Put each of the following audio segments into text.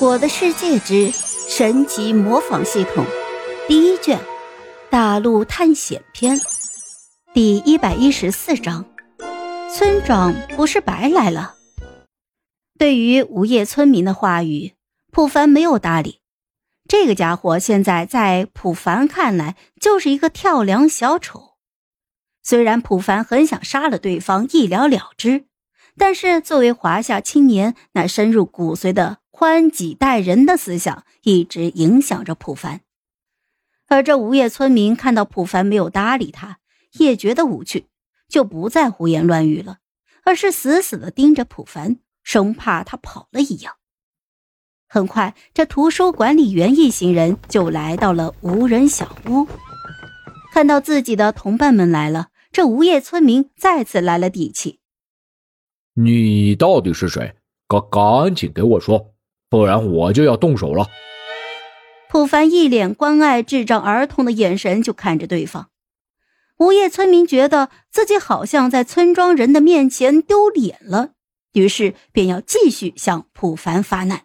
《我的世界之神级模仿系统》第一卷：大陆探险篇第一百一十四章：村长不是白来了。对于无业村民的话语，普凡没有搭理。这个家伙现在在普凡看来就是一个跳梁小丑。虽然普凡很想杀了对方一了了之，但是作为华夏青年，那深入骨髓的宽己待人的思想一直影响着普凡。而这无业村民看到普凡没有搭理他，也觉得无趣，就不再胡言乱语了，而是死死的盯着普凡，生怕他跑了一样。很快，这图书管理员一行人就来到了无人小屋。看到自己的同伴们来了，这无业村民再次来了底气。你到底是谁？赶赶紧给我说，不然我就要动手了。普凡一脸关爱智障儿童的眼神就看着对方。无业村民觉得自己好像在村庄人的面前丢脸了，于是便要继续向普凡发难。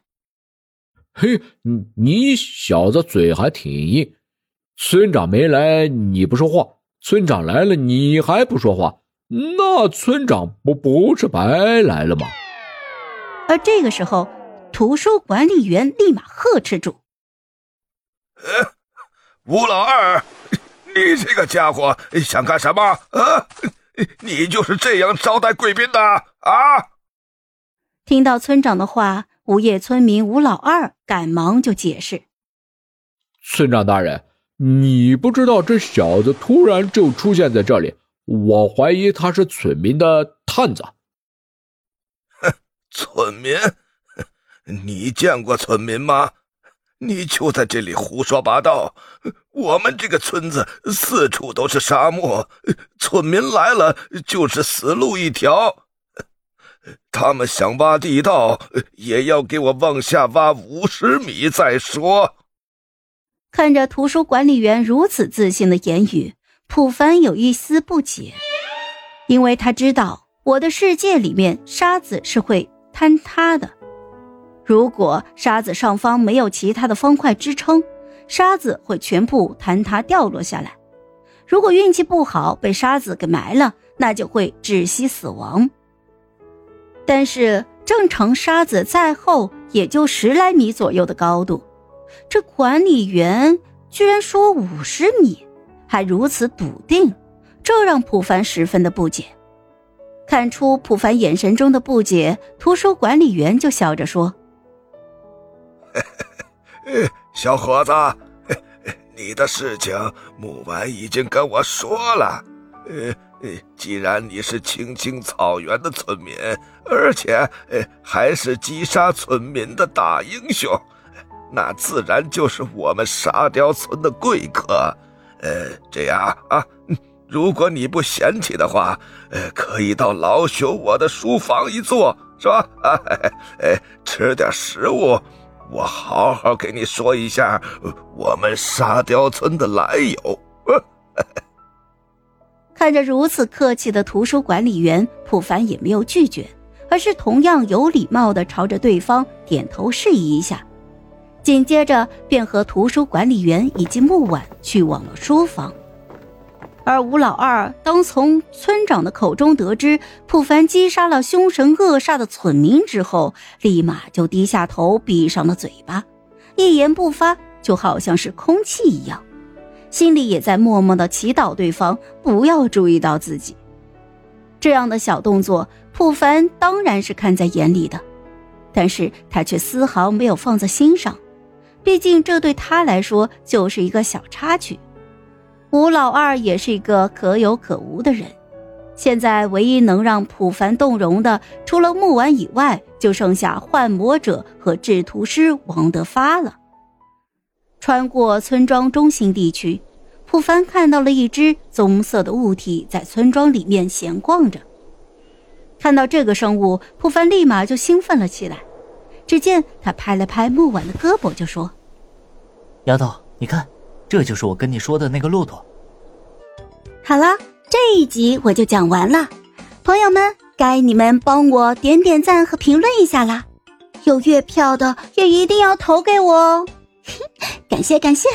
嘿，你你小子嘴还挺硬，村长没来你不说话，村长来了你还不说话，那村长不不是白来了吗？而这个时候，图书管理员立马呵斥住：“吴老二，你这个家伙想干什么？啊，你就是这样招待贵宾的啊？”听到村长的话。无业村民吴老二赶忙就解释：“村长大人，你不知道这小子突然就出现在这里，我怀疑他是村民的探子。”“哼，村民？你见过村民吗？你就在这里胡说八道！我们这个村子四处都是沙漠，村民来了就是死路一条。”他们想挖地道，也要给我往下挖五十米再说。看着图书管理员如此自信的言语，普凡有一丝不解，因为他知道我的世界里面沙子是会坍塌的。如果沙子上方没有其他的方块支撑，沙子会全部坍塌掉落下来。如果运气不好被沙子给埋了，那就会窒息死亡。但是正常沙子再厚也就十来米左右的高度，这管理员居然说五十米，还如此笃定，这让普凡十分的不解。看出普凡眼神中的不解，图书管理员就笑着说：“小伙子，你的事情木婉已经跟我说了。”呃。既然你是青青草原的村民，而且 还是击杀村民的大英雄，那自然就是我们沙雕村的贵客。呃，这样啊，如果你不嫌弃的话，呃，可以到老朽我的书房一坐，是吧？啊，哎，吃点食物，我好好给你说一下我们沙雕村的来由。看着如此客气的图书管理员，普凡也没有拒绝，而是同样有礼貌的朝着对方点头示意一下，紧接着便和图书管理员以及木婉去往了书房。而吴老二当从村长的口中得知普凡击杀了凶神恶煞的村民之后，立马就低下头，闭上了嘴巴，一言不发，就好像是空气一样。心里也在默默的祈祷对方不要注意到自己。这样的小动作，普凡当然是看在眼里的，但是他却丝毫没有放在心上。毕竟这对他来说就是一个小插曲。吴老二也是一个可有可无的人，现在唯一能让普凡动容的，除了木婉以外，就剩下幻魔者和制图师王德发了。穿过村庄中心地区，普凡看到了一只棕色的物体在村庄里面闲逛着。看到这个生物，普凡立马就兴奋了起来。只见他拍了拍木婉的胳膊，就说：“丫头，你看，这就是我跟你说的那个骆驼。”好了，这一集我就讲完了。朋友们，该你们帮我点点赞和评论一下啦！有月票的也一定要投给我哦。感 谢感谢。